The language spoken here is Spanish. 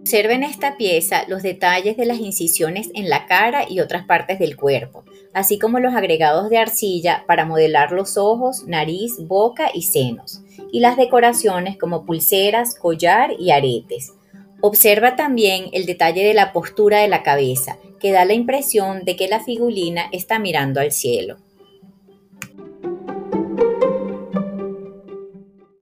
Observa en esta pieza los detalles de las incisiones en la cara y otras partes del cuerpo, así como los agregados de arcilla para modelar los ojos, nariz, boca y senos, y las decoraciones como pulseras, collar y aretes. Observa también el detalle de la postura de la cabeza, que da la impresión de que la figurina está mirando al cielo.